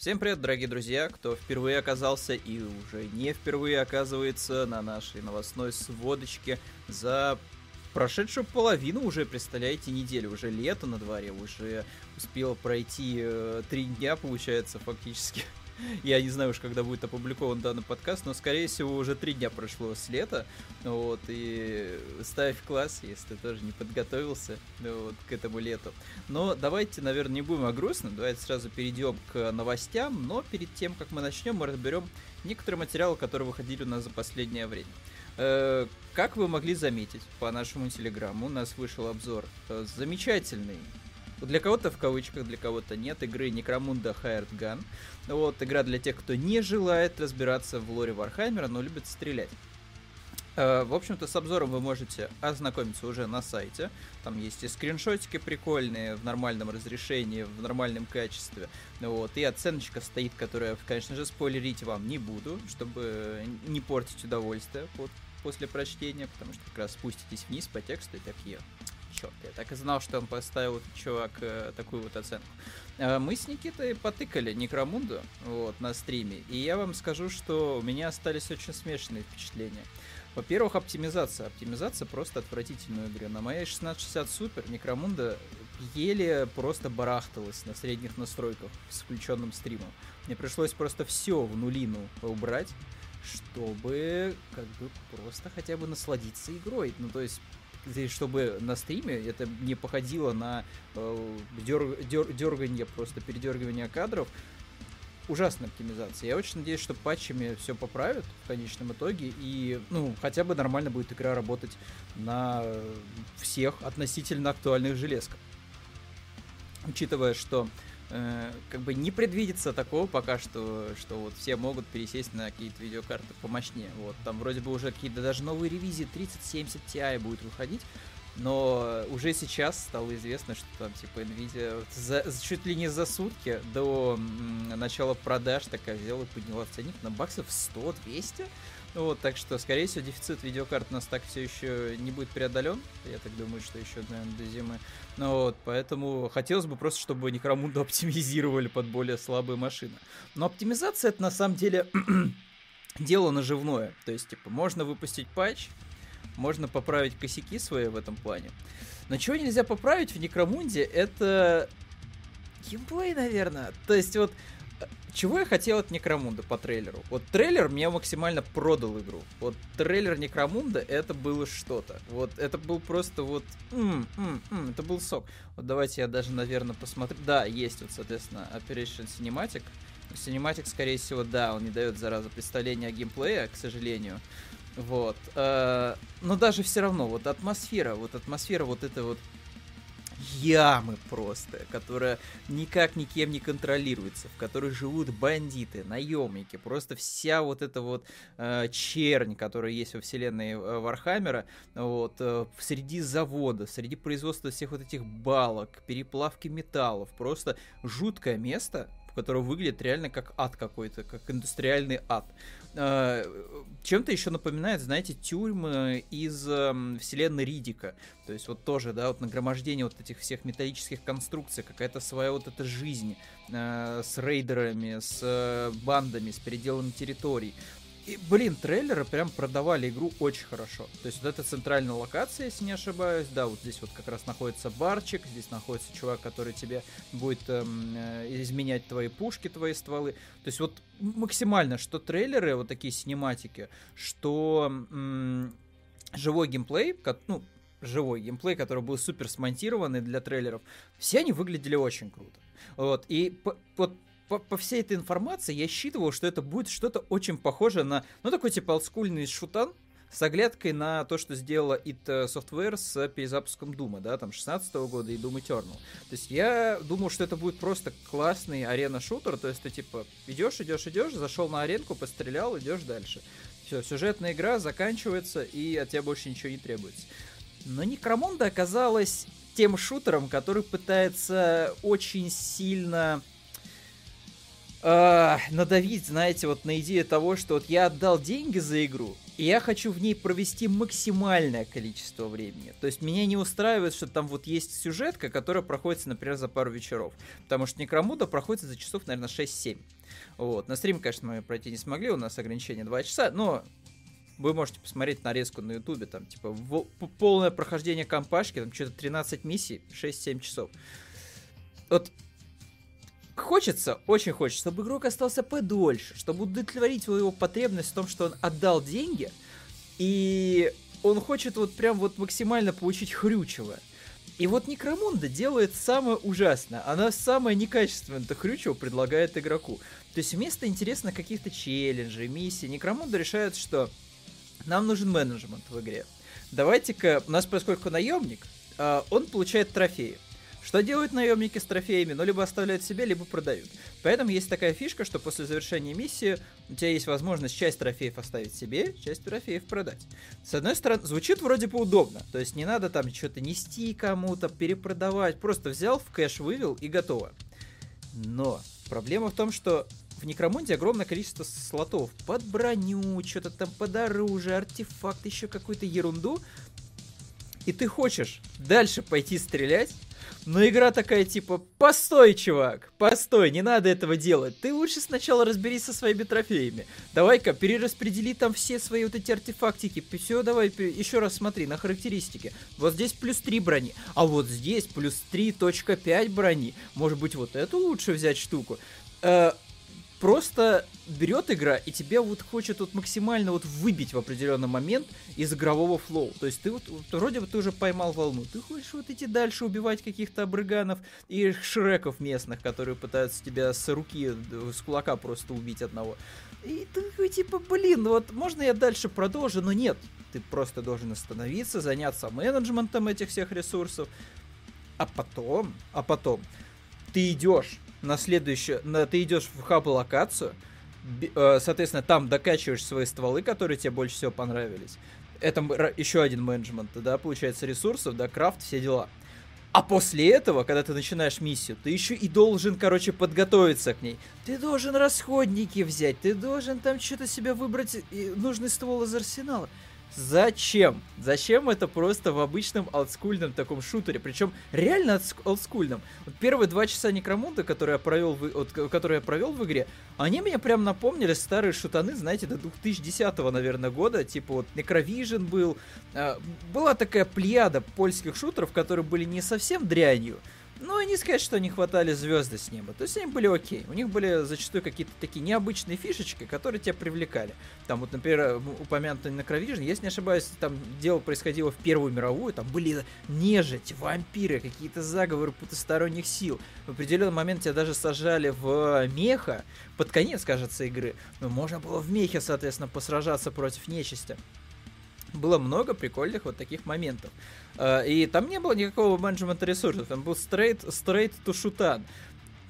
Всем привет, дорогие друзья, кто впервые оказался и уже не впервые оказывается на нашей новостной сводочке. За прошедшую половину уже, представляете, недели, уже лето на дворе, уже успело пройти э, три дня, получается, фактически Я не знаю уж, когда будет опубликован данный подкаст, но, скорее всего, уже три дня прошло с лета. Вот, и ставь класс, если ты тоже не подготовился вот, к этому лету. Но давайте, наверное, не будем о грустном, давайте сразу перейдем к новостям, но перед тем, как мы начнем, мы разберем некоторые материалы, которые выходили у нас за последнее время. Э, как вы могли заметить по нашему телеграмму, у нас вышел обзор э, замечательный для кого-то в кавычках, для кого-то нет. Игры Necromunda Hired Gun. Вот, игра для тех, кто не желает разбираться в лоре Вархаммера, но любит стрелять. Э, в общем-то, с обзором вы можете ознакомиться уже на сайте. Там есть и скриншотики прикольные в нормальном разрешении, в нормальном качестве. Вот. И оценочка стоит, которую, конечно же, спойлерить вам не буду, чтобы не портить удовольствие вот, после прочтения, потому что как раз спуститесь вниз по тексту и такие черт, я так и знал, что он поставил чувак э, такую вот оценку. Э, мы с Никитой потыкали Некромунду вот, на стриме, и я вам скажу, что у меня остались очень смешанные впечатления. Во-первых, оптимизация. Оптимизация просто отвратительная игры. На моей 1660 Super Некромунда еле просто барахталась на средних настройках с включенным стримом. Мне пришлось просто все в нулину убрать, чтобы как бы просто хотя бы насладиться игрой. Ну, то есть чтобы на стриме это не походило на э, дер, дер, дерганье, просто передергивание кадров. Ужасная оптимизация. Я очень надеюсь, что патчами все поправят в конечном итоге, и, ну, хотя бы нормально будет игра работать на всех относительно актуальных железках. Учитывая, что Э, как бы не предвидится такого пока что, что вот все могут пересесть на какие-то видеокарты помощнее. Вот там вроде бы уже какие-то даже новые ревизии 3070 Ti будет выходить. Но уже сейчас стало известно, что там типа Nvidia за, чуть ли не за сутки до начала продаж такая взяла и подняла ценник на баксов 100-200. Вот, так что, скорее всего, дефицит видеокарт у нас так все еще не будет преодолен. Я так думаю, что еще, наверное, до зимы. Ну вот, поэтому хотелось бы просто, чтобы Некромунду оптимизировали под более слабые машины. Но оптимизация это на самом деле дело наживное. То есть, типа, можно выпустить патч, можно поправить косяки свои в этом плане. Но чего нельзя поправить в Некромунде, это геймплей, наверное. То есть вот чего я хотел от Некромунда по трейлеру? Вот трейлер меня максимально продал игру. Вот трейлер Некромунда это было что-то. Вот это был просто вот... М -м -м, это был сок. Вот давайте я даже, наверное, посмотрю. Да, есть вот, соответственно, Operation Cinematic. Cinematic, скорее всего, да, он не дает, зараза, представления о геймплее, к сожалению. Вот. Э, но даже все равно, вот атмосфера, вот атмосфера вот этой вот ямы просто, которая никак никем не контролируется, в которой живут бандиты, наемники, просто вся вот эта вот э, чернь, которая есть во вселенной э, Вархаммера, вот, э, среди завода, среди производства всех вот этих балок, переплавки металлов, просто жуткое место, которое выглядит реально как ад какой-то, как индустриальный ад. Э, чем-то еще напоминает, знаете, тюрьмы из э, вселенной Ридика. То есть вот тоже, да, вот нагромождение вот этих всех металлических конструкций, какая-то своя вот эта жизнь э, с рейдерами, с э, бандами, с переделом территорий. И, блин, трейлеры прям продавали игру очень хорошо. То есть вот эта центральная локация, если не ошибаюсь, да, вот здесь вот как раз находится барчик, здесь находится чувак, который тебе будет эм, э, изменять твои пушки, твои стволы. То есть вот максимально, что трейлеры, вот такие синематики, что м- живой геймплей, ну, живой геймплей, который был супер смонтированный для трейлеров, все они выглядели очень круто. Вот, и вот по, по всей этой информации я считывал, что это будет что-то очень похожее на, ну, такой типа олдскульный шутан, с оглядкой на то, что сделала id Software с перезапуском Дума, да, там, 16 -го года и Doom Eternal. То есть я думал, что это будет просто классный арена-шутер, то есть ты, типа, идешь, идешь, идешь, зашел на аренку, пострелял, идешь дальше. Все, сюжетная игра заканчивается, и от тебя больше ничего не требуется. Но Некромонда оказалась тем шутером, который пытается очень сильно э, надавить, знаете, вот на идею того, что вот я отдал деньги за игру, и я хочу в ней провести максимальное количество времени. То есть меня не устраивает, что там вот есть сюжетка, которая проходит, например, за пару вечеров. Потому что Некромуда проходит за часов, наверное, 6-7. Вот. На стрим, конечно, мы пройти не смогли, у нас ограничение 2 часа, но вы можете посмотреть нарезку на ютубе, там, типа, в, полное прохождение компашки, там, что-то 13 миссий, 6-7 часов. Вот хочется, очень хочется, чтобы игрок остался подольше, чтобы удовлетворить его потребность в том, что он отдал деньги, и он хочет вот прям вот максимально получить хрючево. И вот Некромунда делает самое ужасное. Она самое некачественное хрючево предлагает игроку. То есть вместо интересно каких-то челленджей, миссий, Некромунда решает, что нам нужен менеджмент в игре. Давайте-ка, у нас поскольку наемник, а, он получает трофеи. Что делают наемники с трофеями? Ну, либо оставляют себе, либо продают. Поэтому есть такая фишка, что после завершения миссии у тебя есть возможность часть трофеев оставить себе, часть трофеев продать. С одной стороны, звучит вроде бы удобно. То есть не надо там что-то нести кому-то, перепродавать. Просто взял, в кэш вывел и готово. Но проблема в том, что в Некромонте огромное количество слотов под броню, что-то там под оружие, артефакт, еще какую-то ерунду. И ты хочешь дальше пойти стрелять, но игра такая типа, постой, чувак, постой, не надо этого делать. Ты лучше сначала разберись со своими трофеями. Давай-ка перераспредели там все свои вот эти артефактики. Все, давай еще раз смотри на характеристики. Вот здесь плюс 3 брони, а вот здесь плюс 3.5 брони. Может быть вот эту лучше взять штуку. Э, просто берет игра и тебе вот хочет вот максимально вот выбить в определенный момент из игрового флоу. То есть ты вот, вот вроде бы ты уже поймал волну, ты хочешь вот идти дальше убивать каких-то абрыганов и шреков местных, которые пытаются тебя с руки, с кулака просто убить одного. И ты типа, блин, вот можно я дальше продолжу, но нет. Ты просто должен остановиться, заняться менеджментом этих всех ресурсов, а потом, а потом ты идешь на следующую, на, ты идешь в хаб-локацию, э, соответственно, там докачиваешь свои стволы, которые тебе больше всего понравились. Это еще один менеджмент, да, получается, ресурсов, да, крафт, все дела. А после этого, когда ты начинаешь миссию, ты еще и должен, короче, подготовиться к ней. Ты должен расходники взять, ты должен там что-то себе выбрать, нужный ствол из арсенала. Зачем? Зачем это просто в обычном олдскульном таком шутере? Причем реально олдскульном. Вот первые два часа Некромунда, которые я провел в, вот, которые я провел в игре, они мне прям напомнили старые шутаны, знаете, до 2010 наверное, года. Типа вот Necrovision был. Э, была такая плеяда польских шутеров, которые были не совсем дрянью, ну, и не сказать, что они хватали звезды с неба. То есть они были окей. У них были зачастую какие-то такие необычные фишечки, которые тебя привлекали. Там вот, например, упомянутый на Кровижн, если не ошибаюсь, там дело происходило в Первую мировую, там были нежить, вампиры, какие-то заговоры потусторонних сил. В определенный момент тебя даже сажали в меха, под конец, кажется, игры. Но можно было в мехе, соответственно, посражаться против нечисти было много прикольных вот таких моментов. А, и там не было никакого менеджмента ресурсов, там был straight, straight to шутан.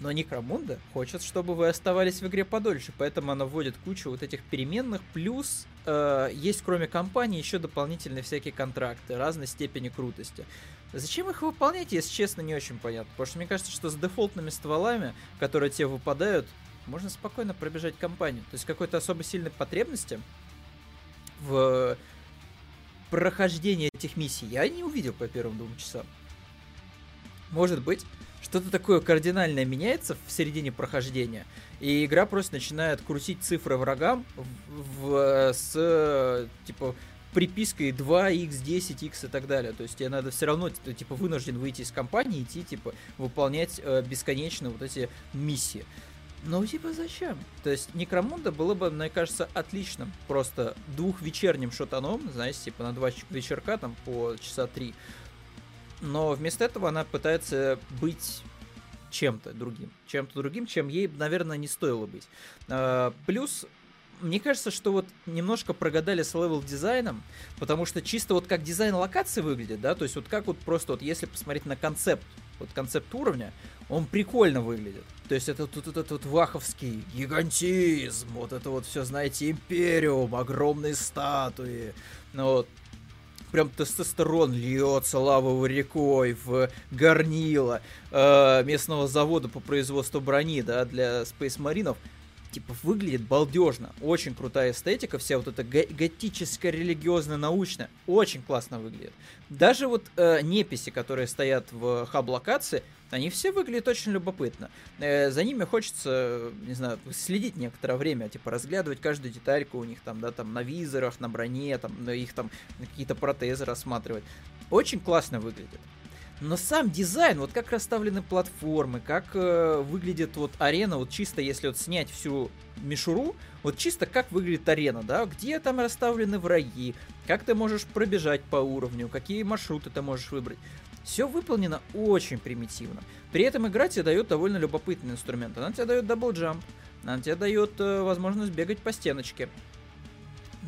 Но Некромунда хочет, чтобы вы оставались в игре подольше, поэтому она вводит кучу вот этих переменных, плюс э, есть кроме компании еще дополнительные всякие контракты разной степени крутости. Зачем их выполнять, если честно, не очень понятно. Потому что мне кажется, что с дефолтными стволами, которые тебе выпадают, можно спокойно пробежать компанию. То есть какой-то особо сильной потребности в прохождения этих миссий я не увидел по первым двум часам. Может быть, что-то такое кардинальное меняется в середине прохождения, и игра просто начинает крутить цифры врагам в, в, с типа припиской 2x, 10x и так далее. То есть тебе надо все равно, ты, типа, вынужден выйти из компании и идти, типа, выполнять э, бесконечно вот эти миссии. Ну, типа, зачем? То есть, Некромунда было бы, мне кажется, отличным просто двухвечерним шотаном, знаете, типа на два вечерка, там, по часа три. Но вместо этого она пытается быть чем-то другим. Чем-то другим, чем ей, наверное, не стоило быть. А, плюс мне кажется, что вот немножко прогадали с level дизайном, потому что чисто вот как дизайн локации выглядит, да, то есть вот как вот просто вот если посмотреть на концепт, вот концепт уровня, он прикольно выглядит. То есть это тут этот вот ваховский гигантизм, вот это вот все, знаете, империум, огромные статуи. Ну вот, прям тестостерон льется лавовой рекой в горнило э, местного завода по производству брони, да, для Space Маринов типа, выглядит балдежно. Очень крутая эстетика, вся вот эта готическая, религиозная, научная. Очень классно выглядит. Даже вот э, неписи, которые стоят в хаб-локации, они все выглядят очень любопытно. Э, за ними хочется, не знаю, следить некоторое время, типа разглядывать каждую детальку у них там, да, там на визорах, на броне, там, на их там какие-то протезы рассматривать. Очень классно выглядит. Но сам дизайн, вот как расставлены платформы, как э, выглядит вот арена, вот чисто если вот снять всю мишуру, вот чисто как выглядит арена, да, где там расставлены враги, как ты можешь пробежать по уровню, какие маршруты ты можешь выбрать. Все выполнено очень примитивно. При этом игра тебе дает довольно любопытный инструмент. Она тебе дает double jump, она тебе дает э, возможность бегать по стеночке.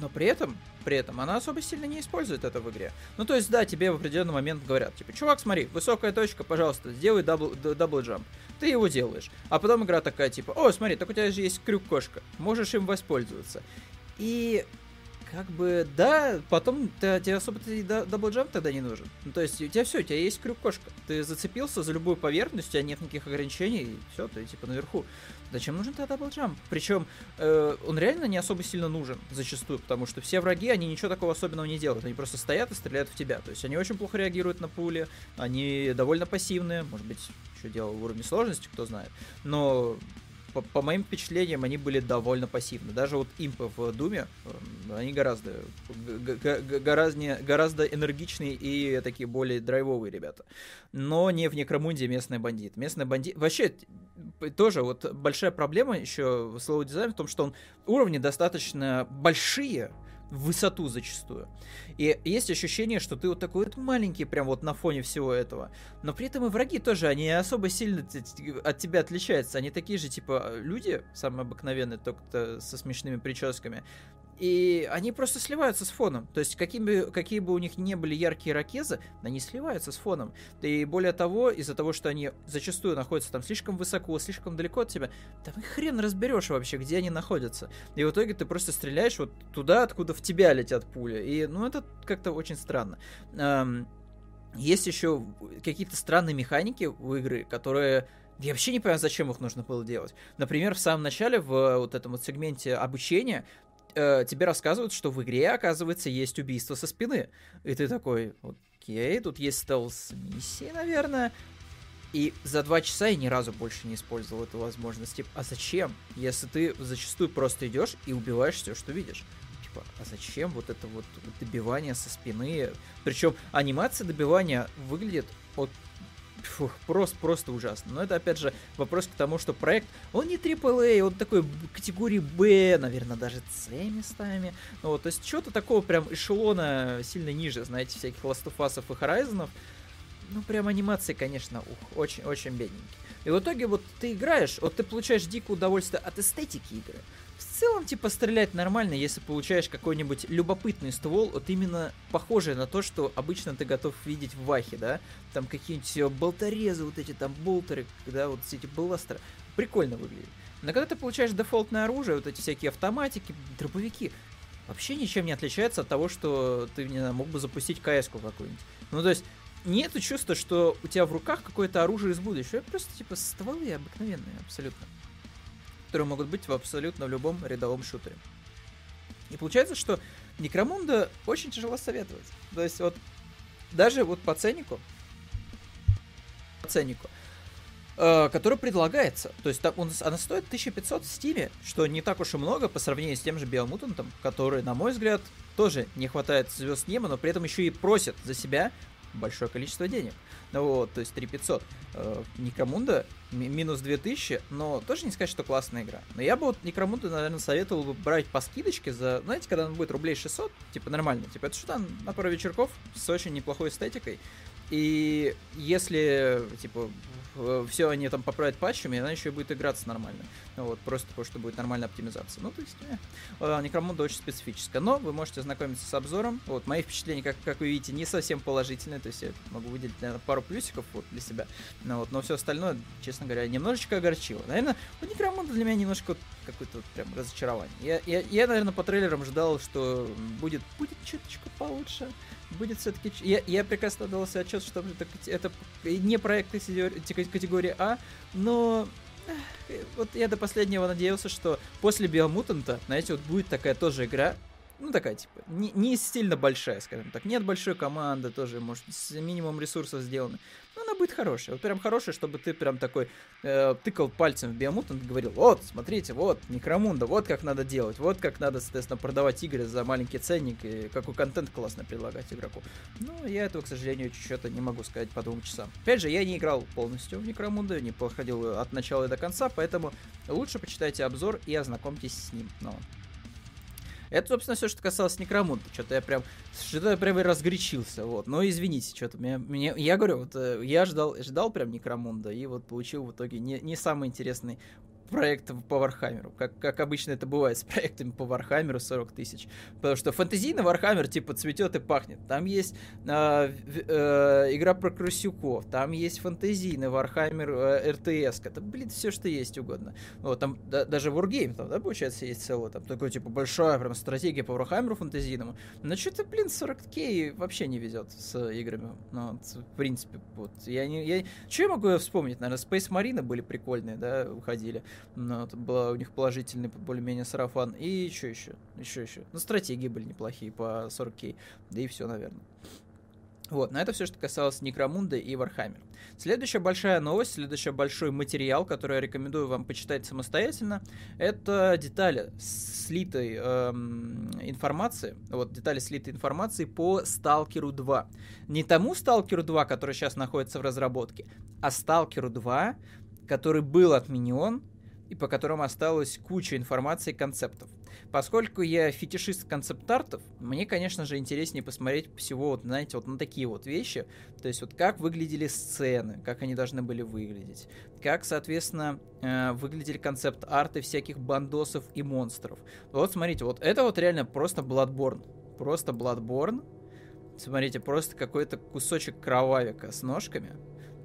Но при этом при этом она особо сильно не использует это в игре. Ну, то есть, да, тебе в определенный момент говорят, типа, чувак, смотри, высокая точка, пожалуйста, сделай double, double jump. Ты его делаешь. А потом игра такая, типа, о, смотри, так у тебя же есть крюк-кошка, можешь им воспользоваться. И как бы, да, потом ты, тебе особо double jump тогда не нужен. Ну, то есть у тебя все, у тебя есть крюк-кошка. Ты зацепился за любую поверхность, у тебя нет никаких ограничений, и все, ты типа наверху. Зачем нужен тогда double jump? Причем э, он реально не особо сильно нужен зачастую, потому что все враги, они ничего такого особенного не делают. Они просто стоят и стреляют в тебя. То есть они очень плохо реагируют на пули, они довольно пассивные, может быть, еще дело в уровне сложности, кто знает. Но по, по моим впечатлениям, они были довольно пассивны. Даже вот импы в Думе, э, они гораздо, гораздо, гораздо энергичнее и такие более драйвовые ребята. Но не в Некромунде местный бандит. Местный бандит... Вообще, тоже вот большая проблема еще в слоу дизайне в том, что он уровни достаточно большие, в высоту зачастую. И есть ощущение, что ты вот такой вот маленький прям вот на фоне всего этого. Но при этом и враги тоже, они особо сильно от тебя отличаются. Они такие же, типа, люди, самые обыкновенные, только со смешными прическами. И они просто сливаются с фоном. То есть, какими, бы, какие бы у них не были яркие ракезы, они сливаются с фоном. И более того, из-за того, что они зачастую находятся там слишком высоко, слишком далеко от тебя, там и хрен разберешь вообще, где они находятся. И в итоге ты просто стреляешь вот туда, откуда в тебя летят пули. И, ну, это как-то очень странно. Есть еще какие-то странные механики у игры, которые я вообще не понимаю, зачем их нужно было делать. Например, в самом начале, в вот этом вот сегменте обучения, э, тебе рассказывают, что в игре, оказывается, есть убийство со спины. И ты такой, окей, тут есть стелс-миссии, наверное. И за два часа я ни разу больше не использовал эту возможность. Типа, а зачем? Если ты зачастую просто идешь и убиваешь все, что видишь. Типа, а зачем вот это вот добивание со спины? Причем анимация добивания выглядит вот фух, просто, просто ужасно. Но это, опять же, вопрос к тому, что проект, он не AAA, он такой категории B, наверное, даже C местами. Ну, вот, то есть, что-то такого прям эшелона сильно ниже, знаете, всяких Last of Us и Horizon. Ну, прям анимации, конечно, ух, очень-очень бедненькие. И в итоге вот ты играешь, вот ты получаешь дикое удовольствие от эстетики игры в целом, типа, стрелять нормально, если получаешь какой-нибудь любопытный ствол, вот именно похожий на то, что обычно ты готов видеть в Вахе, да? Там какие-нибудь болторезы, вот эти там болтеры, да, вот эти бластеры. Прикольно выглядит. Но когда ты получаешь дефолтное оружие, вот эти всякие автоматики, дробовики, вообще ничем не отличается от того, что ты, не знаю, мог бы запустить КС-ку какую-нибудь. Ну, то есть, нету чувства, что у тебя в руках какое-то оружие из будущего. Просто, типа, стволы обыкновенные, абсолютно которые могут быть в абсолютно любом рядовом шутере. И получается, что Некромунда очень тяжело советовать. То есть вот даже вот по ценнику, по ценнику, э, который предлагается. То есть там он, она стоит 1500 в стиме, что не так уж и много по сравнению с тем же Биомутантом, который, на мой взгляд, тоже не хватает звезд неба, но при этом еще и просит за себя большое количество денег. Ну вот, то есть 3500. Э, Некромунда минус 2000, но тоже не сказать, что классная игра. Но я бы вот Некромунду, наверное, советовал бы брать по скидочке за, знаете, когда он будет рублей 600, типа нормально, типа это что там на пару вечерков с очень неплохой эстетикой. И если, типа, все они там поправят патчами, она еще и будет играться нормально. Вот, просто потому что будет нормальная оптимизация. Ну, то есть, э, э Некромунда очень специфическая. Но вы можете ознакомиться с обзором. Вот, мои впечатления, как, как вы видите, не совсем положительные. То есть, я могу выделить, наверное, пару плюсиков вот, для себя. Ну, вот, но все остальное, честно говоря, немножечко огорчило. Наверное, вот Некромунда для меня немножко вот, какое-то вот прям разочарование. Я, я, я, наверное, по трейлерам ждал, что будет, будет чуточку получше будет все-таки... Я, я прекрасно дал себе отчет, что это, это не проект категории А, но вот я до последнего надеялся, что после Биомутанта, знаете, вот будет такая тоже игра, ну, такая, типа, не, не сильно большая, скажем так. Нет большой команды, тоже, может, с минимум ресурсов сделаны. Но она будет хорошая. Вот прям хорошая, чтобы ты прям такой э, тыкал пальцем в Биомутант и говорил, вот, смотрите, вот, Некромунда, вот как надо делать, вот как надо, соответственно, продавать игры за маленький ценник и какой контент классно предлагать игроку. Но я этого, к сожалению, что-то не могу сказать по двум часам. Опять же, я не играл полностью в Некромунду, не походил от начала до конца, поэтому лучше почитайте обзор и ознакомьтесь с ним. Но это, собственно, все, что касалось Некромунда. Что-то я прям, что-то я прям и разгорячился, вот. Но извините, что-то меня, меня, я говорю, вот э, я ждал, ждал прям Некромунда и вот получил в итоге не, не самый интересный проект по Вархаммеру, как, как обычно это бывает с проектами по Вархаммеру 40 тысяч. Потому что фэнтезийный Вархаммер типа цветет и пахнет. Там есть э, э, игра про крысюков, там есть фэнтезийный Вархаммер э, РТС. Это, блин, все, что есть угодно. Вот, там да, даже Wargame, там, да, получается, есть целый, там такой, типа, большая прям стратегия по Вархаммеру фэнтезийному. Но что-то, блин, 40к вообще не везет с играми. Ну, вот, в принципе, вот. Я не... Я... Что я могу вспомнить? Наверное, Space Marine были прикольные, да, выходили. Ну, это был у них положительный более-менее сарафан. И еще еще, еще еще. Ну, стратегии были неплохие по 40к. Да и все, наверное. Вот, на это все, что касалось Некромунда и Вархаммер. Следующая большая новость, следующий большой материал, который я рекомендую вам почитать самостоятельно, это детали слитой эм, информации, вот детали слитой информации по Сталкеру 2. Не тому Сталкеру 2, который сейчас находится в разработке, а Сталкеру 2, который был отменен и по которым осталась куча информации и концептов. Поскольку я фетишист концепт-артов, мне, конечно же, интереснее посмотреть всего, вот, знаете, вот на такие вот вещи. То есть вот как выглядели сцены, как они должны были выглядеть. Как, соответственно, э, выглядели концепт-арты всяких бандосов и монстров. Вот смотрите, вот это вот реально просто Bloodborne. Просто Bloodborne. Смотрите, просто какой-то кусочек кровавика с ножками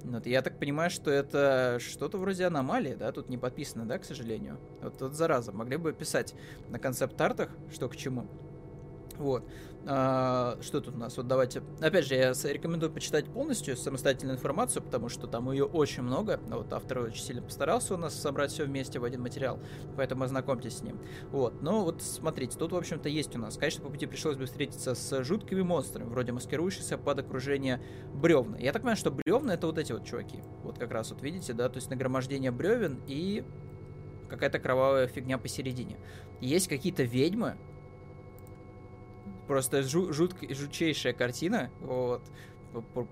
вот, я так понимаю, что это что-то вроде аномалии, да? Тут не подписано, да, к сожалению? Вот тут зараза. Могли бы писать на концепт-артах, что к чему. Вот. А, что тут у нас? Вот давайте. Опять же, я рекомендую почитать полностью самостоятельную информацию, потому что там ее очень много. Вот автор очень сильно постарался у нас собрать все вместе в один материал, поэтому ознакомьтесь с ним. Вот. Ну вот смотрите, тут, в общем-то, есть у нас. Конечно, по пути пришлось бы встретиться с жуткими монстрами, вроде маскирующихся под окружение бревна. Я так понимаю, что бревна это вот эти вот чуваки. Вот как раз вот видите, да, то есть нагромождение бревен и какая-то кровавая фигня посередине. Есть какие-то ведьмы, Просто жу- жуткая, жутчайшая картина. Вот.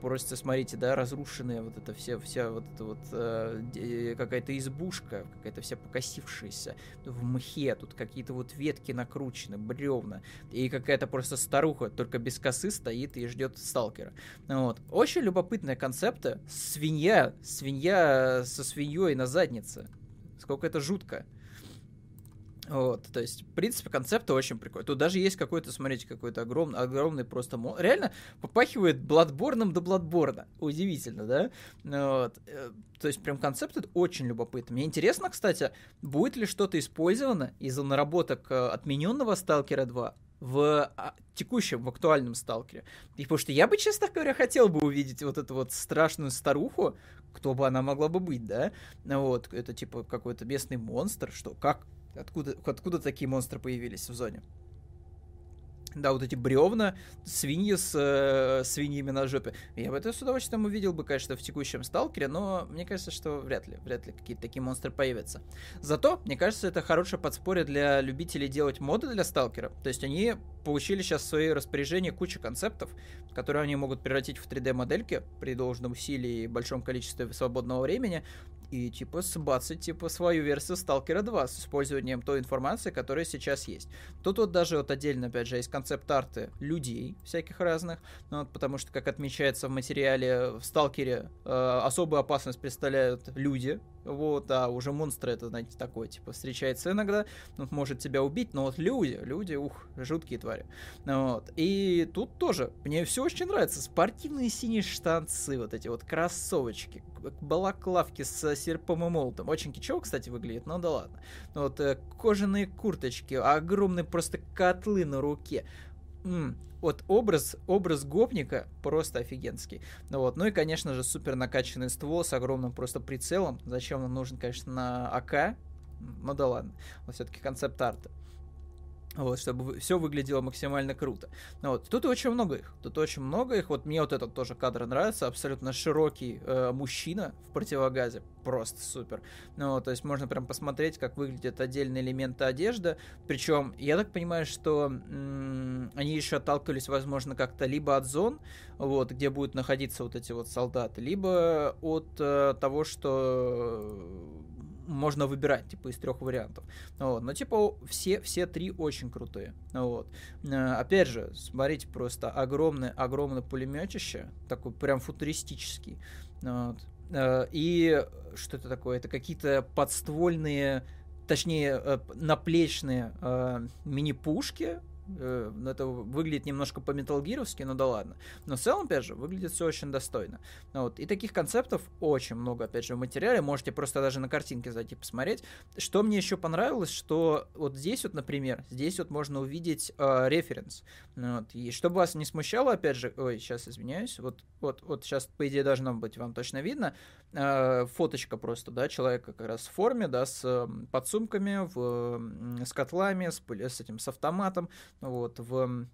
Просто смотрите, да, разрушенная вот эта вся, вся вот эта вот э, какая-то избушка, какая-то вся покосившаяся в мхе, тут какие-то вот ветки накручены, бревна, и какая-то просто старуха, только без косы стоит и ждет сталкера. Вот. Очень любопытная концепта. Свинья, свинья со свиньей на заднице. Сколько это жутко. Вот, то есть, в принципе, концепты очень прикольные. Тут даже есть какой-то, смотрите, какой-то огромный, огромный просто... Мон... Реально попахивает Бладборном до Бладборна. Удивительно, да? Вот. Э, то есть, прям концепт очень любопытный. Мне интересно, кстати, будет ли что-то использовано из наработок э, отмененного Сталкера 2 в а, текущем, в актуальном Сталкере. И потому что я бы, честно говоря, хотел бы увидеть вот эту вот страшную старуху, кто бы она могла бы быть, да? Вот, это типа какой-то местный монстр, что, как, Откуда, откуда такие монстры появились в зоне? Да, вот эти бревна, свиньи с э, свиньями на жопе. Я бы это с удовольствием увидел бы, конечно, в текущем сталкере, но мне кажется, что вряд ли, вряд ли какие-то такие монстры появятся. Зато, мне кажется, это хорошее подспорье для любителей делать моды для сталкера. То есть они получили сейчас в свое распоряжение кучу концептов, которые они могут превратить в 3D-модельки при должном усилии и большом количестве свободного времени. И типа сбацать типа свою версию Сталкера 2 с использованием той информации, которая сейчас есть. Тут вот даже вот отдельно, опять же, есть концепт-арты людей всяких разных, ну, вот, потому что, как отмечается в материале, в Сталкере э, особую опасность представляют люди, вот, а уже монстры это, знаете, такое, типа, встречается иногда, ну, может тебя убить, но вот люди, люди, ух, жуткие твари. Вот. И тут тоже, мне все очень нравится, спортивные синие штанцы, вот эти вот кроссовочки, балаклавки с серпом и молотом. Очень кичево, кстати, выглядит, но да ладно. Вот э, кожаные курточки, огромные просто котлы на руке. М-м, вот образ, образ гопника просто офигенский. Ну вот, ну и, конечно же, супер накачанный ствол с огромным просто прицелом. Зачем он нужен, конечно, на АК? Ну да ладно, вот все-таки концепт арта. Вот, чтобы все выглядело максимально круто. Ну, вот. Тут очень много их. Тут очень много их. Вот мне вот этот тоже кадр нравится. Абсолютно широкий э, мужчина в противогазе. Просто супер. Ну, то есть можно прям посмотреть, как выглядят отдельные элементы одежды. Причем, я так понимаю, что м- они еще отталкивались, возможно, как-то либо от зон, вот, где будут находиться вот эти вот солдаты, либо от э, того, что можно выбирать, типа, из трех вариантов. Вот. Но, типа, все, все три очень крутые. Вот. Э, опять же, смотрите, просто огромное, огромное пулеметище, такой прям футуристический. Вот. Э, и что это такое? Это какие-то подствольные, точнее, э, наплечные мини-пушки, это выглядит немножко по-металлгировски, но да ладно. Но в целом, опять же, выглядит все очень достойно. Ну вот. И таких концептов очень много, опять же, в материале. Можете просто даже на картинке зайти посмотреть. Что мне еще понравилось, что вот здесь вот, например, здесь вот можно увидеть э, референс. Ну вот. И чтобы вас не смущало, опять же, ой, сейчас извиняюсь, вот, вот, вот сейчас, по идее, должно быть вам точно видно, э, фоточка просто, да, человека как раз в форме, да, с э, подсумками, в, с котлами, с, с этим, с автоматом, вот, в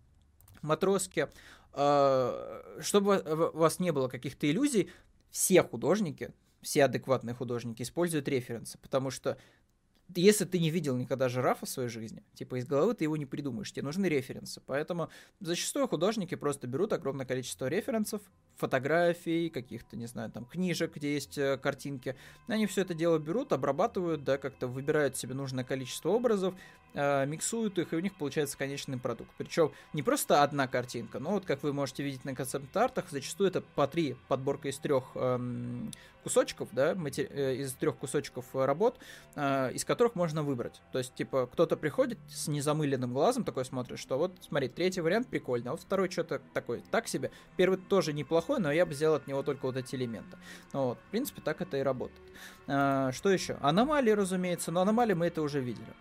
матроске. А, чтобы у вас не было каких-то иллюзий, все художники, все адекватные художники используют референсы, потому что если ты не видел никогда жирафа в своей жизни, типа из головы ты его не придумаешь, тебе нужны референсы. Поэтому зачастую художники просто берут огромное количество референсов, фотографий, каких-то, не знаю, там, книжек, где есть э, картинки. Они все это дело берут, обрабатывают, да, как-то выбирают себе нужное количество образов, э, миксуют их, и у них получается конечный продукт. Причем не просто одна картинка, но вот как вы можете видеть на концепт-артах, зачастую это по три подборка из трех эм, кусочков, да. Э, из трех кусочков работ, э, из которых можно выбрать. То есть, типа, кто-то приходит с незамыленным глазом, такой смотрит, что вот, смотри, третий вариант прикольный, а вот второй что-то такой, так себе. Первый тоже неплохой, но я бы сделал от него только вот эти элементы. Ну вот, в принципе, так это и работает. А, что еще? Аномалии, разумеется, но аномалии мы это уже видели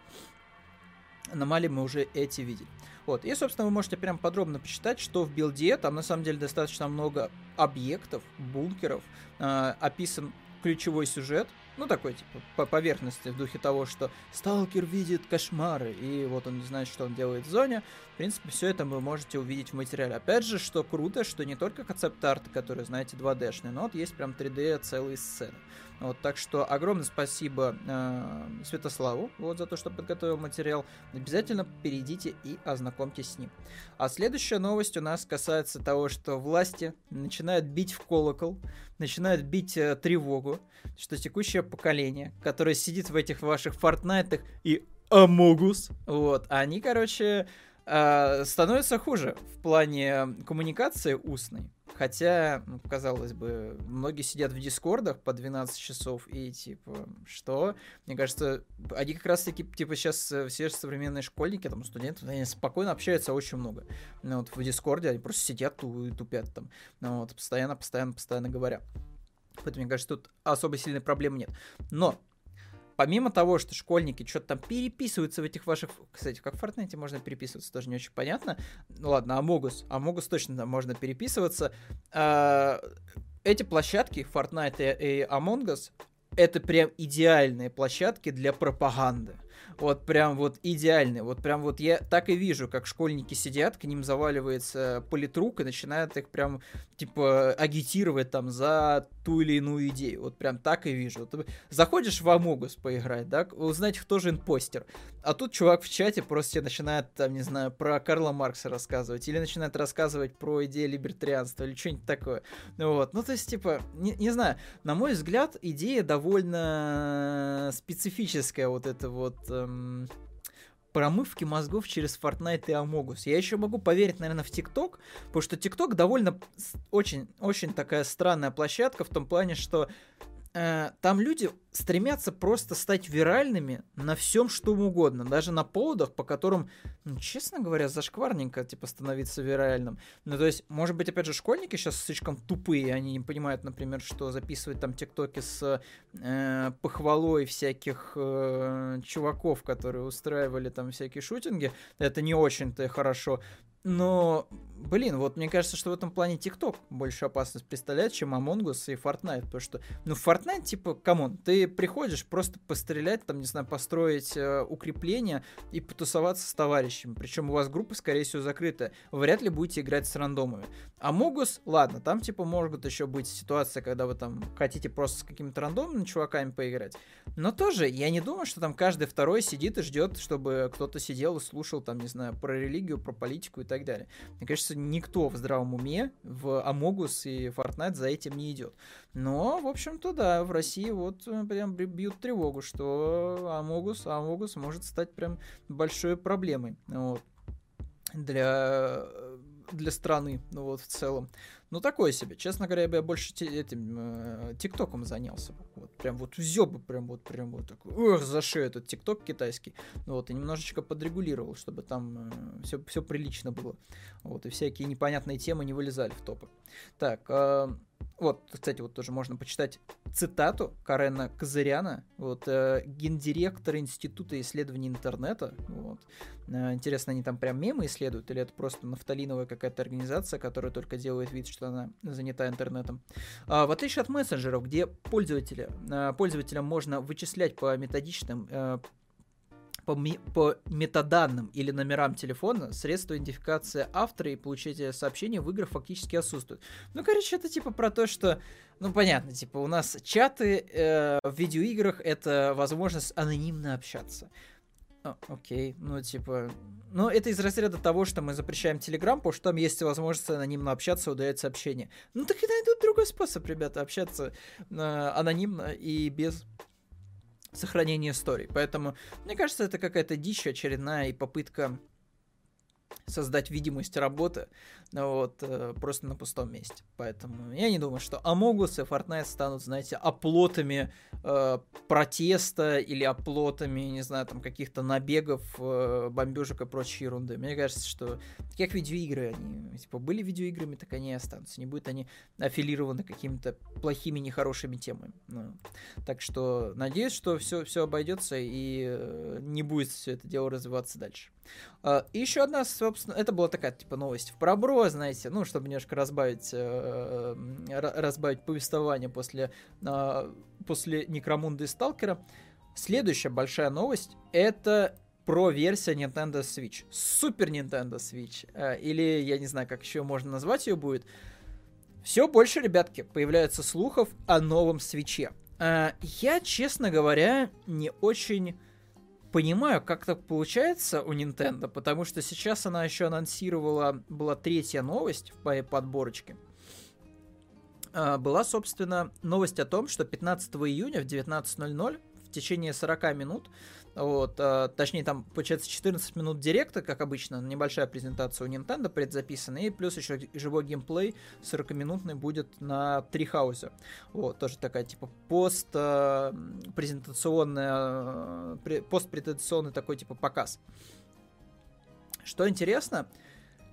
аномалии мы уже эти видели. Вот, и, собственно, вы можете прям подробно почитать, что в билде, там на самом деле достаточно много объектов, бункеров, э, описан ключевой сюжет, ну, такой, типа, по поверхности, в духе того, что сталкер видит кошмары, и вот он не знает, что он делает в зоне. В принципе, все это вы можете увидеть в материале. Опять же, что круто, что не только концепт-арт, который, знаете, 2D-шный, но вот есть прям 3D целые сцены. Вот, так что огромное спасибо э, Святославу вот, за то, что подготовил материал. Обязательно перейдите и ознакомьтесь с ним. А следующая новость у нас касается того, что власти начинают бить в колокол, начинают бить э, тревогу, что текущее поколение, которое сидит в этих ваших фортнайтах и Амогус, вот, они, короче, э, становятся хуже в плане коммуникации устной. Хотя, ну, казалось бы, многие сидят в дискордах по 12 часов и типа, что? Мне кажется, они как раз таки, типа, сейчас э, все современные школьники, там, студенты, они спокойно общаются очень много. Ну, вот в дискорде они просто сидят и тупят там. Ну, вот, постоянно, постоянно, постоянно говоря. Поэтому, мне кажется, тут особо сильной проблемы нет. Но помимо того, что школьники что-то там переписываются в этих ваших... Кстати, как в Fortnite можно переписываться, тоже не очень понятно. Ну ладно, Амогус. Амогус точно там можно переписываться. А, эти площадки, Fortnite и Among Us, это прям идеальные площадки для пропаганды. Вот прям вот идеальный. Вот прям вот я так и вижу, как школьники сидят, к ним заваливается политрук и начинает их прям типа агитировать там за ту или иную идею. Вот прям так и вижу. Вот, заходишь в Амогус поиграть, да, узнать, кто же импостер. А тут чувак в чате просто тебе начинает, там, не знаю, про Карла Маркса рассказывать. Или начинает рассказывать про идеи либертарианства или что-нибудь такое. Вот. Ну, то есть, типа, не, не знаю, на мой взгляд, идея довольно специфическая вот это вот... Эм промывки мозгов через Fortnite и Amogus. Я еще могу поверить, наверное, в ТикТок, потому что ТикТок довольно очень, очень такая странная площадка в том плане, что э, там люди стремятся просто стать виральными на всем, что угодно, даже на поводах, по которым, ну, честно говоря, зашкварненько, типа, становиться виральным. Ну, то есть, может быть, опять же, школьники сейчас слишком тупые, они не понимают, например, что записывать там тиктоки с э, похвалой всяких э, чуваков, которые устраивали там всякие шутинги, это не очень-то хорошо. Но, блин, вот мне кажется, что в этом плане TikTok больше опасность представляет, чем Among Us и Fortnite, потому что, ну, Fortnite, типа, come on, ты приходишь просто пострелять, там, не знаю, построить э, укрепления и потусоваться с товарищами, причем у вас группа, скорее всего, закрытая, вряд ли будете играть с рандомами. Among Us, ладно, там, типа, может еще быть ситуация, когда вы там хотите просто с какими-то рандомными чуваками поиграть, но тоже, я не думаю, что там каждый второй сидит и ждет, чтобы кто-то сидел и слушал, там, не знаю, про религию, про политику и так далее. Мне кажется, никто в здравом уме в Амогус и Fortnite за этим не идет. Но, в общем-то, да, в России вот э, прям бьют тревогу, что Амогус, Амогус может стать прям большой проблемой. Вот для для страны, ну вот в целом. Ну такое себе. Честно говоря, я бы больше этим э, ТикТоком занялся. Вот прям вот взял бы прям вот прям вот такой, эх, за шею этот ТикТок китайский. Ну вот и немножечко подрегулировал, чтобы там э, все, все прилично было. Вот и всякие непонятные темы не вылезали в топы. Так, э, вот, кстати, вот тоже можно почитать цитату Карена Казыряна, вот, э, гендиректор Института исследований интернета. Вот. Э, интересно, они там прям мемы исследуют, или это просто нафталиновая какая-то организация, которая только делает вид, что она занята интернетом. А, в отличие от мессенджеров, где пользователя, э, пользователям можно вычислять по методичным э, по, по метаданным или номерам телефона средства идентификации автора и получения сообщений в играх фактически отсутствуют. Ну, короче, это типа про то, что, ну, понятно, типа у нас чаты э, в видеоиграх это возможность анонимно общаться. А, окей, ну типа... Ну, это из разряда того, что мы запрещаем Телеграм, потому что там есть возможность анонимно общаться, удалять сообщения. Ну так и найдут другой способ, ребята, общаться э, анонимно и без сохранения истории. Поэтому, мне кажется, это какая-то дичь очередная и попытка создать видимость работы, вот, э, просто на пустом месте. Поэтому я не думаю, что Амогус и Fortnite станут, знаете, оплотами э, протеста или оплотами, не знаю, там, каких-то набегов, э, бомбежек и прочей ерунды. Мне кажется, что как видеоигры, они, типа, были видеоиграми, так они и останутся. Не будут они аффилированы какими-то плохими, нехорошими темами. Ну, так что надеюсь, что все, все обойдется и э, не будет все это дело развиваться дальше. Uh, и еще одна, собственно, это была такая, типа, новость в пробро, знаете, ну, чтобы немножко разбавить, uh, разбавить повествование после, uh, после Некромунда и Сталкера. Следующая большая новость — это про версия Nintendo Switch. Супер Nintendo Switch. Или, я не знаю, как еще можно назвать ее будет. Все больше, ребятки, появляется слухов о новом свече. Я, честно говоря, не очень понимаю, как так получается у Nintendo, потому что сейчас она еще анонсировала, была третья новость в моей подборочке. А, была, собственно, новость о том, что 15 июня в 19.00 в течение 40 минут вот, э, точнее, там, получается, 14 минут директа, как обычно, небольшая презентация у Nintendo предзаписана, и плюс еще живой геймплей 40-минутный будет на Трихаусе. Вот, тоже такая, типа, пост э, презентационная, э, постпрезентационный такой, типа, показ. Что интересно,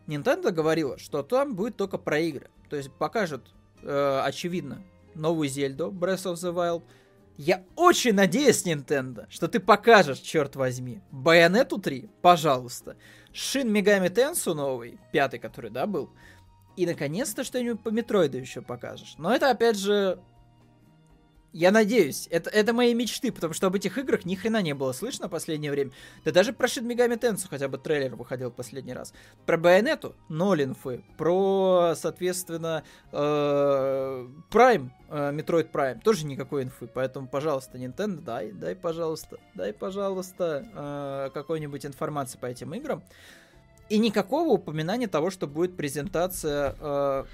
Nintendo говорила, что там будет только про игры. То есть покажут, э, очевидно, новую Зельду Breath of the Wild, я очень надеюсь, Nintendo, что ты покажешь, черт возьми, Байонету 3, пожалуйста, Шин Мегами Тенсу новый, пятый, который, да, был, и, наконец-то, что-нибудь по Метроиду еще покажешь. Но это, опять же, Я надеюсь, это, это мои мечты, потому что об этих играх ни хрена не было слышно в последнее время. Да даже про Shin Megami Tensei хотя бы трейлер выходил последний раз. Про Байонету ноль инфы. Про, соответственно, э, Prime, э, Metroid Prime, тоже никакой инфы. Поэтому, пожалуйста, Nintendo, дай, дай, пожалуйста, дай, пожалуйста, э, какой-нибудь информации по этим играм. И никакого упоминания того, что будет презентация... Э,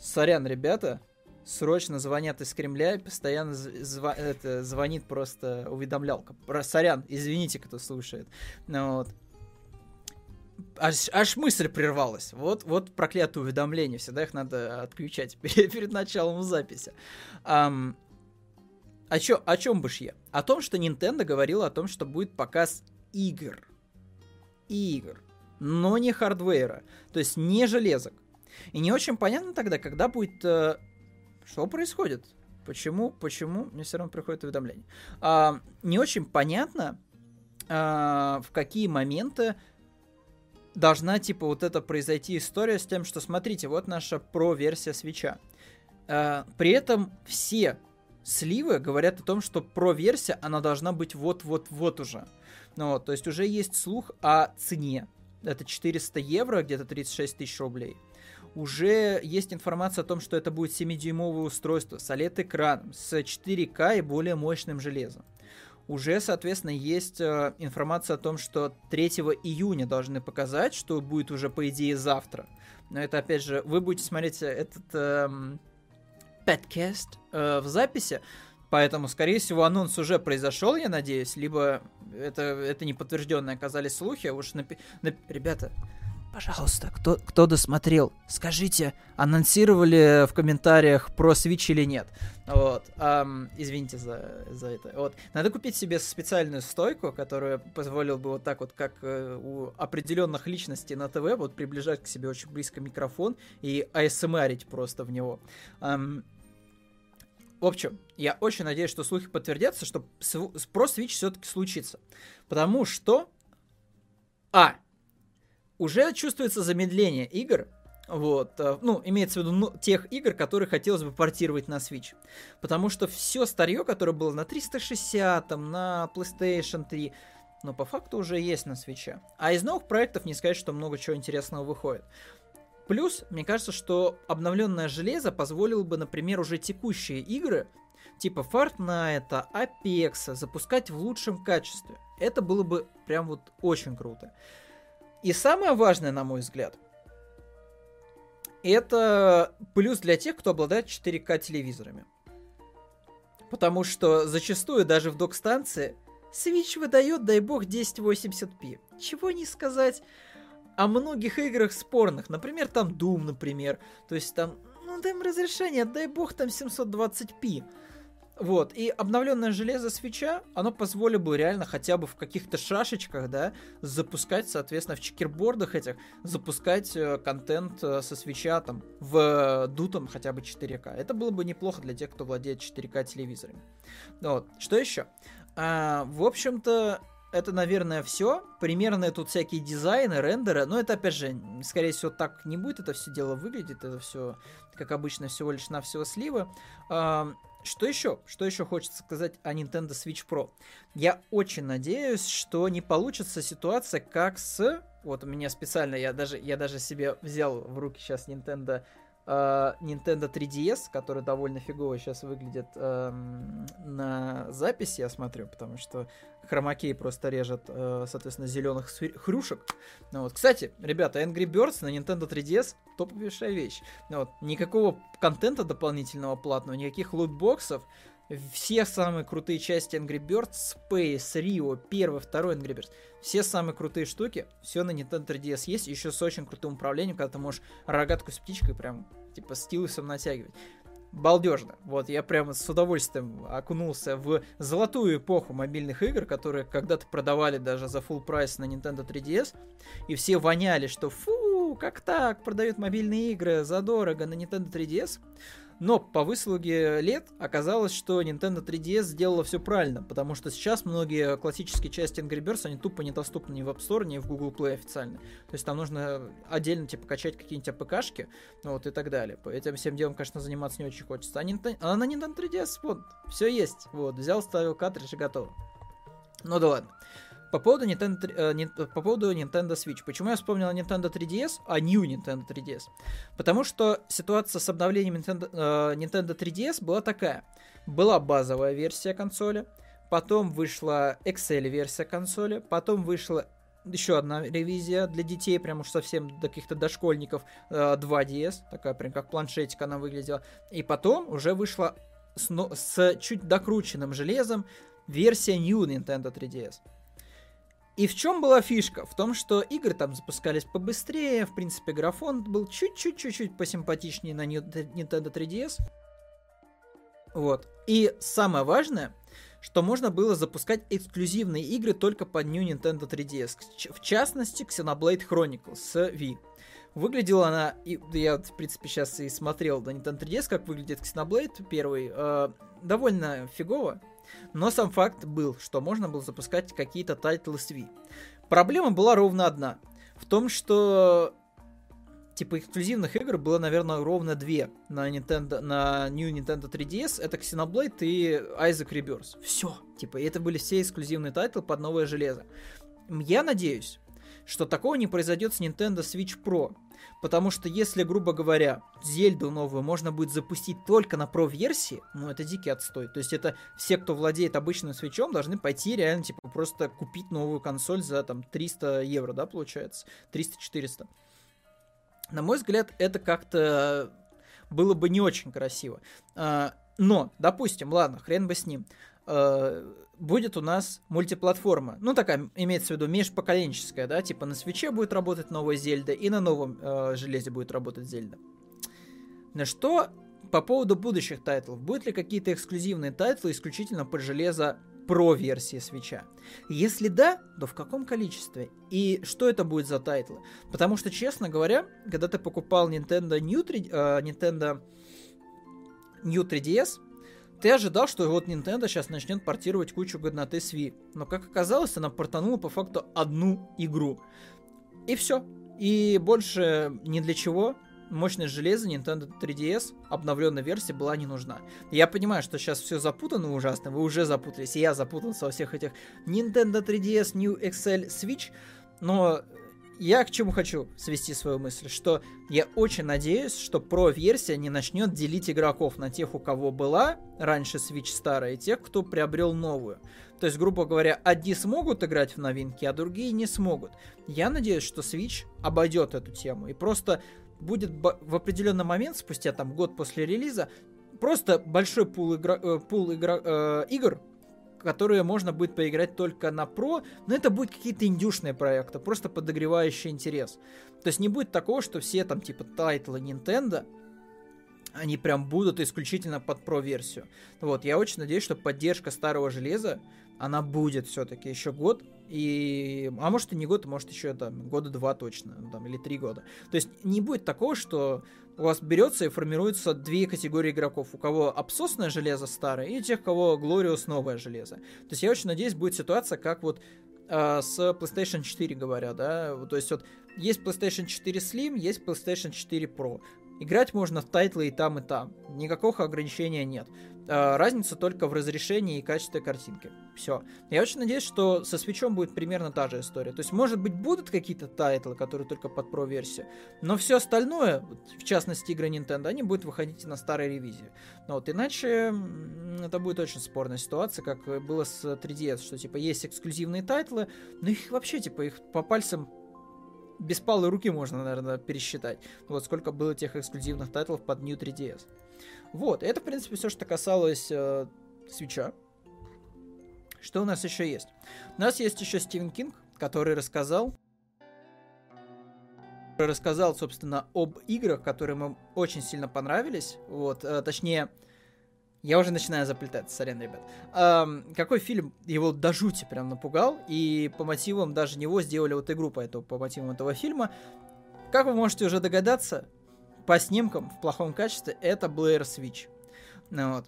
сорян, ребята, срочно звонят из Кремля, постоянно зв- это, звонит просто уведомлялка. Про сорян, извините, кто слушает. Ну, вот. Аж, аж мысль прервалась. Вот, вот проклятые уведомления. Всегда их надо отключать перед, перед началом записи. Um, о, чё, о чем бы я? О том, что Nintendo говорила о том, что будет показ игр. Игр. Но не хардвера. То есть не железок. И не очень понятно тогда, когда будет э, что происходит? Почему? Почему? Мне все равно приходит уведомление. А, не очень понятно, а, в какие моменты должна, типа, вот это произойти история с тем, что, смотрите, вот наша про-версия свеча. А, при этом все сливы говорят о том, что про-версия, она должна быть вот-вот-вот уже. Ну, вот, то есть уже есть слух о цене. Это 400 евро, где-то 36 тысяч рублей уже есть информация о том, что это будет 7-дюймовое устройство с OLED-экраном, с 4К и более мощным железом. Уже, соответственно, есть э, информация о том, что 3 июня должны показать, что будет уже, по идее, завтра. Но это, опять же, вы будете смотреть этот эм, подкаст э, в записи, Поэтому, скорее всего, анонс уже произошел, я надеюсь, либо это, это неподтвержденные оказались слухи. А уж напи... Нап... Ребята, Пожалуйста, кто, кто досмотрел, скажите, анонсировали в комментариях про Switch или нет. Вот. Um, извините за, за это. Вот. Надо купить себе специальную стойку, которая позволила бы вот так вот, как э, у определенных личностей на ТВ, вот приближать к себе очень близко микрофон и асмрить просто в него. Um, в общем, я очень надеюсь, что слухи подтвердятся, что про Switch все-таки случится. Потому что... А, уже чувствуется замедление игр, вот, э, ну, имеется в виду ну, тех игр, которые хотелось бы портировать на Switch. Потому что все старье, которое было на 360, на PlayStation 3, но по факту уже есть на Switch. А из новых проектов не сказать, что много чего интересного выходит. Плюс, мне кажется, что обновленное железо позволило бы, например, уже текущие игры, типа Fortnite, Apex, запускать в лучшем качестве. Это было бы прям вот очень круто. И самое важное, на мой взгляд, это плюс для тех, кто обладает 4К телевизорами. Потому что зачастую даже в док-станции Switch выдает, дай бог, 1080p. Чего не сказать о многих играх спорных. Например, там Doom, например. То есть там, ну им разрешение, дай бог, там 720p. Вот, и обновленное железо свеча, оно позволило бы реально хотя бы в каких-то шашечках, да, запускать, соответственно, в чекербордах этих, запускать э, контент э, со свеча там в дутом хотя бы 4К. Это было бы неплохо для тех, кто владеет 4К телевизорами. Вот, что еще? А, в общем-то, это, наверное, все. Примерно тут всякие дизайны, рендеры. Но это, опять же, скорее всего, так не будет это все дело выглядит. Это все, как обычно, всего лишь на всего сливы. Что еще? Что еще хочется сказать о Nintendo Switch Pro? Я очень надеюсь, что не получится ситуация, как с... Вот у меня специально, я даже, я даже себе взял в руки сейчас Nintendo Nintendo 3DS, который довольно фигово сейчас выглядит uh, на записи, я смотрю, потому что хромакей просто режет, uh, соответственно, зеленых хрюшек. Ну, вот. Кстати, ребята, Angry Birds на Nintendo 3DS топовейшая вещь. Ну, вот. Никакого контента дополнительного платного, никаких лутбоксов, все самые крутые части Angry Birds, Space, Rio, первый, второй Angry Birds, все самые крутые штуки, все на Nintendo 3DS есть, еще с очень крутым управлением, когда ты можешь рогатку с птичкой прям, типа, стилусом натягивать. Балдежно. Вот, я прямо с удовольствием окунулся в золотую эпоху мобильных игр, которые когда-то продавали даже за full прайс на Nintendo 3DS, и все воняли, что фу, как так, продают мобильные игры задорого на Nintendo 3DS. Но по выслуге лет оказалось, что Nintendo 3DS сделала все правильно, потому что сейчас многие классические части Angry Birds, они тупо недоступны ни в App Store, ни в Google Play официально. То есть там нужно отдельно типа качать какие-нибудь АПКшки, ну вот и так далее. Этим всем делом, конечно, заниматься не очень хочется. А, Nintendo, а на Nintendo 3DS, вот, все есть. Вот, взял, ставил картридж и готово. Ну да ладно. По поводу, Nintendo, э, не, по поводу Nintendo Switch. Почему я вспомнил Nintendo 3DS, а New Nintendo 3DS? Потому что ситуация с обновлением Nintendo, э, Nintendo 3DS была такая. Была базовая версия консоли, потом вышла Excel-версия консоли, потом вышла еще одна ревизия для детей, прям уж совсем до каких-то дошкольников, э, 2DS, такая прям как планшетик она выглядела. И потом уже вышла с, с чуть докрученным железом версия New Nintendo 3DS. И в чем была фишка? В том, что игры там запускались побыстрее, в принципе, графон был чуть-чуть-чуть посимпатичнее на Nintendo 3DS. Вот. И самое важное, что можно было запускать эксклюзивные игры только под New Nintendo 3DS. В частности, Xenoblade Chronicles с Wii. Выглядела она, и я, в принципе, сейчас и смотрел на Nintendo 3DS, как выглядит Xenoblade первый, э, довольно фигово. Но сам факт был, что можно было запускать какие-то тайтлы с Wii. Проблема была ровно одна. В том, что типа эксклюзивных игр было, наверное, ровно две на Nintendo, на New Nintendo 3DS. Это Xenoblade и Isaac Rebirth. Все. Типа, это были все эксклюзивные тайтлы под новое железо. Я надеюсь, что такого не произойдет с Nintendo Switch Pro. Потому что если, грубо говоря, Зельду новую можно будет запустить только на про-версии, ну это дикий отстой. То есть это все, кто владеет обычным свечом, должны пойти реально, типа, просто купить новую консоль за там 300 евро, да, получается? 300-400. На мой взгляд, это как-то было бы не очень красиво. А, но, допустим, ладно, хрен бы с ним. Будет у нас мультиплатформа. Ну, такая, имеется в виду, межпоколенческая, да, типа на свече будет работать новая Зельда, и на новом э, железе будет работать Зельда. На что по поводу будущих тайтлов? Будут ли какие-то эксклюзивные тайтлы исключительно под железо про версии свеча? Если да, то в каком количестве? И что это будет за тайтлы? Потому что, честно говоря, когда ты покупал Nintendo New 3, э, Nintendo New 3DS, ты ожидал, что вот Nintendo сейчас начнет портировать кучу годноты с Wii. Но как оказалось, она портанула по факту одну игру. И все. И больше ни для чего мощное железо Nintendo 3DS обновленной версии была не нужна. Я понимаю, что сейчас все запутано ужасно, вы уже запутались, и я запутался во всех этих Nintendo 3DS, New XL, Switch, но я к чему хочу свести свою мысль, что я очень надеюсь, что Pro-версия не начнет делить игроков на тех, у кого была раньше Switch старая, и тех, кто приобрел новую. То есть, грубо говоря, одни смогут играть в новинки, а другие не смогут. Я надеюсь, что Switch обойдет эту тему и просто будет в определенный момент, спустя там год после релиза, просто большой пул, игра, э, пул игра, э, игр, которые можно будет поиграть только на Pro, но это будут какие-то индюшные проекты, просто подогревающие интерес. То есть не будет такого, что все там типа тайтлы Nintendo, они прям будут исключительно под Pro-версию. Вот, я очень надеюсь, что поддержка старого железа, она будет все-таки еще год, и, а может и не год, а может еще там года два точно, там, или три года. То есть не будет такого, что у вас берется и формируется две категории игроков. У кого обсосное железо старое, и тех, у кого Glorious новое железо. То есть я очень надеюсь, будет ситуация, как вот э, с PlayStation 4 говоря, да, то есть вот есть PlayStation 4 Slim, есть PlayStation 4 Pro. Играть можно в тайтлы и там, и там. Никакого ограничения нет. А, разница только в разрешении и качестве картинки. Все. Я очень надеюсь, что со свечом будет примерно та же история. То есть, может быть, будут какие-то тайтлы, которые только под Pro-версию, но все остальное, в частности, игры Nintendo, они будут выходить на старой ревизии. Но вот иначе это будет очень спорная ситуация, как было с 3DS, что, типа, есть эксклюзивные тайтлы, но их вообще, типа, их по пальцам беспалой руки можно, наверное, пересчитать. Вот сколько было тех эксклюзивных тайтлов под New 3DS. Вот, это, в принципе, все, что касалось э, Switch а. Что у нас еще есть? У нас есть еще Стивен Кинг, который рассказал рассказал, собственно, об играх, которые ему очень сильно понравились. Вот, э, точнее, я уже начинаю заплетаться, сорян, ребят. Эм, какой фильм его до жути прям напугал, и по мотивам даже него сделали вот игру по, этому, по мотивам этого фильма. как вы можете уже догадаться, по снимкам в плохом качестве это Blair Switch. Ну, вот.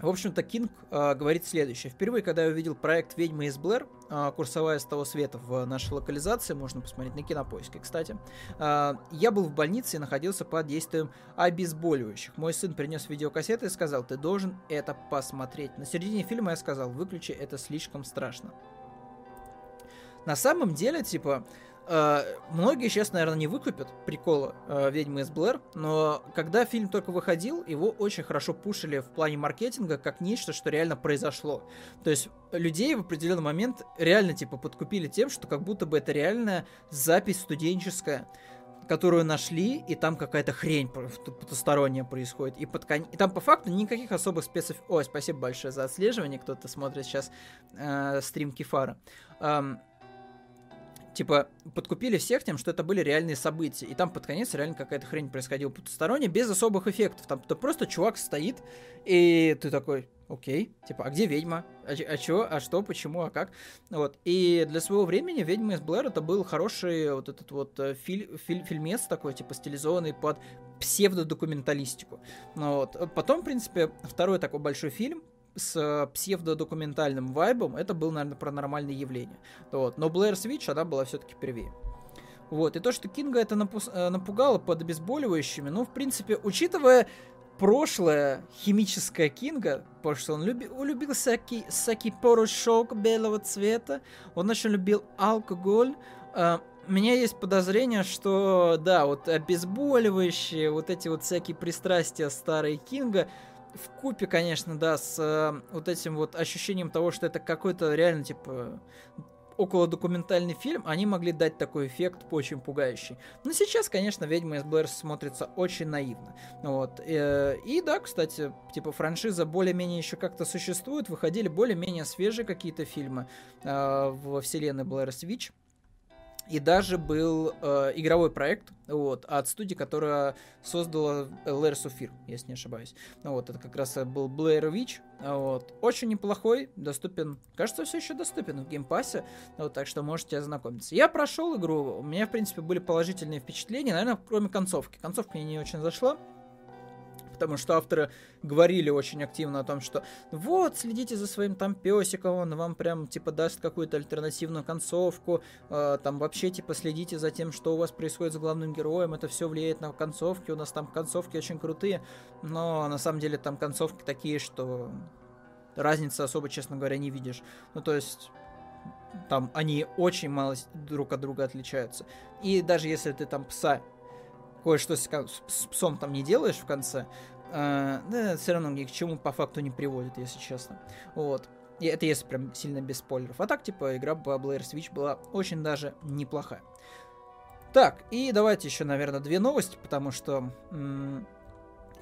В общем-то, Кинг э, говорит следующее. Впервые, когда я увидел проект «Ведьма из Блэр», э, курсовая с того света в нашей локализации, можно посмотреть на кинопоиске, кстати, э, я был в больнице и находился под действием обезболивающих. Мой сын принес видеокассеты и сказал, ты должен это посмотреть. На середине фильма я сказал, выключи, это слишком страшно. На самом деле, типа, Uh, многие сейчас, наверное, не выкупят прикола uh, «Ведьмы из Блэр», но когда фильм только выходил, его очень хорошо пушили в плане маркетинга как нечто, что реально произошло. То есть людей в определенный момент реально, типа, подкупили тем, что как будто бы это реальная запись студенческая которую нашли, и там какая-то хрень потусторонняя происходит. И, под кон... и там по факту никаких особых спецов... Ой, спасибо большое за отслеживание, кто-то смотрит сейчас э, стрим Кефара. Эм, типа, подкупили всех тем, что это были реальные события. И там под конец реально какая-то хрень происходила потусторонне, без особых эффектов. Там то просто чувак стоит, и ты такой, окей, типа, а где ведьма? А, а чё, а что, почему, а как? Вот. И для своего времени «Ведьма из Блэр» это был хороший вот этот вот э, филь, филь, фильмец такой, типа, стилизованный под псевдодокументалистику. Ну, вот. Потом, в принципе, второй такой большой фильм, с э, псевдодокументальным вайбом, это было, наверное, паранормальное явление. Вот. Но Blair Switch, она была все-таки первее. Вот, и то, что Кинга это э, напугало под обезболивающими, ну, в принципе, учитывая прошлое химическое Кинга, потому что он люби, любил всякий, всякий порошок белого цвета, он очень любил алкоголь, э, у меня есть подозрение, что, да, вот обезболивающие, вот эти вот всякие пристрастия старой Кинга, в купе, конечно, да, с э, вот этим вот ощущением того, что это какой-то реально, типа, около документальный фильм, они могли дать такой эффект очень пугающий. Но сейчас, конечно, «Ведьма из Блэр» смотрится очень наивно. Вот. И, э, и да, кстати, типа франшиза более-менее еще как-то существует, выходили более-менее свежие какие-то фильмы э, во вселенной Blair Witch. И даже был э, игровой проект вот, от студии, которая создала Layers of Fear, если не ошибаюсь. Ну, вот, это как раз был Blair Witch. Вот. Очень неплохой, доступен, кажется, все еще доступен в Game Pass е, вот, так что можете ознакомиться. Я прошел игру, у меня, в принципе, были положительные впечатления, наверное, кроме концовки. Концовка мне не очень зашла, потому что авторы говорили очень активно о том, что вот, следите за своим там песиком, он вам прям, типа, даст какую-то альтернативную концовку, э, там вообще, типа, следите за тем, что у вас происходит с главным героем, это все влияет на концовки, у нас там концовки очень крутые, но на самом деле там концовки такие, что разницы особо, честно говоря, не видишь. Ну, то есть там они очень мало друг от друга отличаются. И даже если ты там пса кое-что с, с псом там не делаешь в конце, э, да, все равно ни к чему по факту не приводит, если честно. Вот. И это если прям сильно без спойлеров. А так, типа, игра по Blair Switch была очень даже неплохая. Так, и давайте еще, наверное, две новости, потому что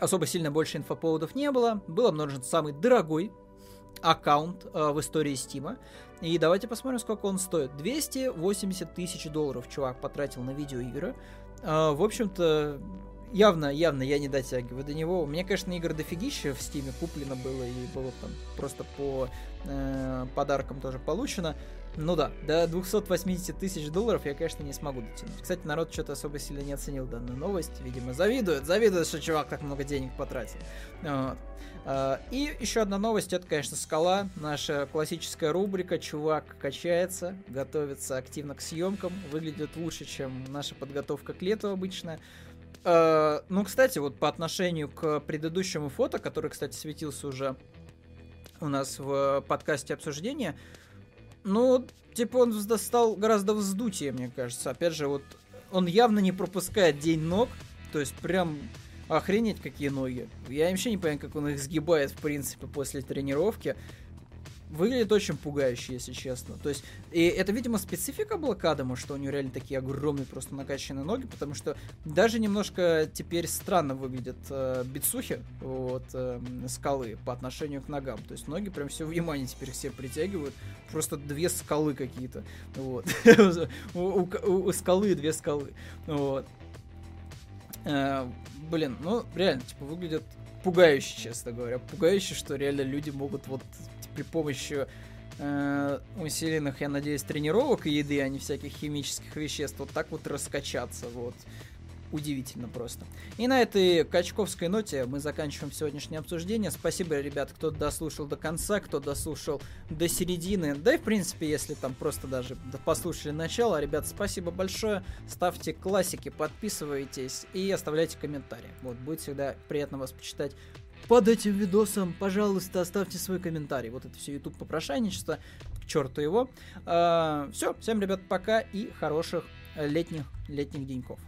особо сильно больше инфоповодов не было. Был обнаружен самый дорогой аккаунт э, в истории Стима. И давайте посмотрим, сколько он стоит. 280 тысяч долларов чувак потратил на видеоигры. А, в общем-то, явно, явно я не дотягиваю до него. У меня, конечно, игр дофигища в Стиме куплено было и было там просто по э, подаркам тоже получено. Ну да, до 280 тысяч долларов я, конечно, не смогу дотянуть. Кстати, народ что-то особо сильно не оценил данную новость. Видимо, завидует, завидует, что чувак так много денег потратил. Вот. А, и еще одна новость, это, конечно, скала, наша классическая рубрика. Чувак качается, готовится активно к съемкам, выглядит лучше, чем наша подготовка к лету обычно. А, ну, кстати, вот по отношению к предыдущему фото, который, кстати, светился уже у нас в подкасте обсуждения, ну, типа он стал гораздо вздутие, мне кажется. Опять же, вот он явно не пропускает день ног, то есть прям Охренеть, какие ноги. Я вообще не понимаю, как он их сгибает, в принципе, после тренировки. Выглядит очень пугающе, если честно. То есть, и это, видимо, специфика блокадома, что у него реально такие огромные просто накачанные ноги, потому что даже немножко теперь странно выглядят э, бицухи вот, э, скалы по отношению к ногам. То есть ноги прям все внимание теперь все притягивают. Просто две скалы какие-то. Вот. у, скалы две скалы. Вот. Э, блин, ну, реально, типа, выглядят пугающе, честно говоря. Пугающе, что реально люди могут вот при помощи э, усиленных, я надеюсь, тренировок и еды, а не всяких химических веществ, вот так вот раскачаться, вот удивительно просто. И на этой качковской ноте мы заканчиваем сегодняшнее обсуждение. Спасибо, ребят, кто дослушал до конца, кто дослушал до середины. Да и, в принципе, если там просто даже послушали начало, ребят, спасибо большое. Ставьте классики, подписывайтесь и оставляйте комментарии. Вот, будет всегда приятно вас почитать под этим видосом, пожалуйста, оставьте свой комментарий. Вот это все YouTube попрошайничество, к черту его. А, все, всем, ребят, пока и хороших летних, летних деньков.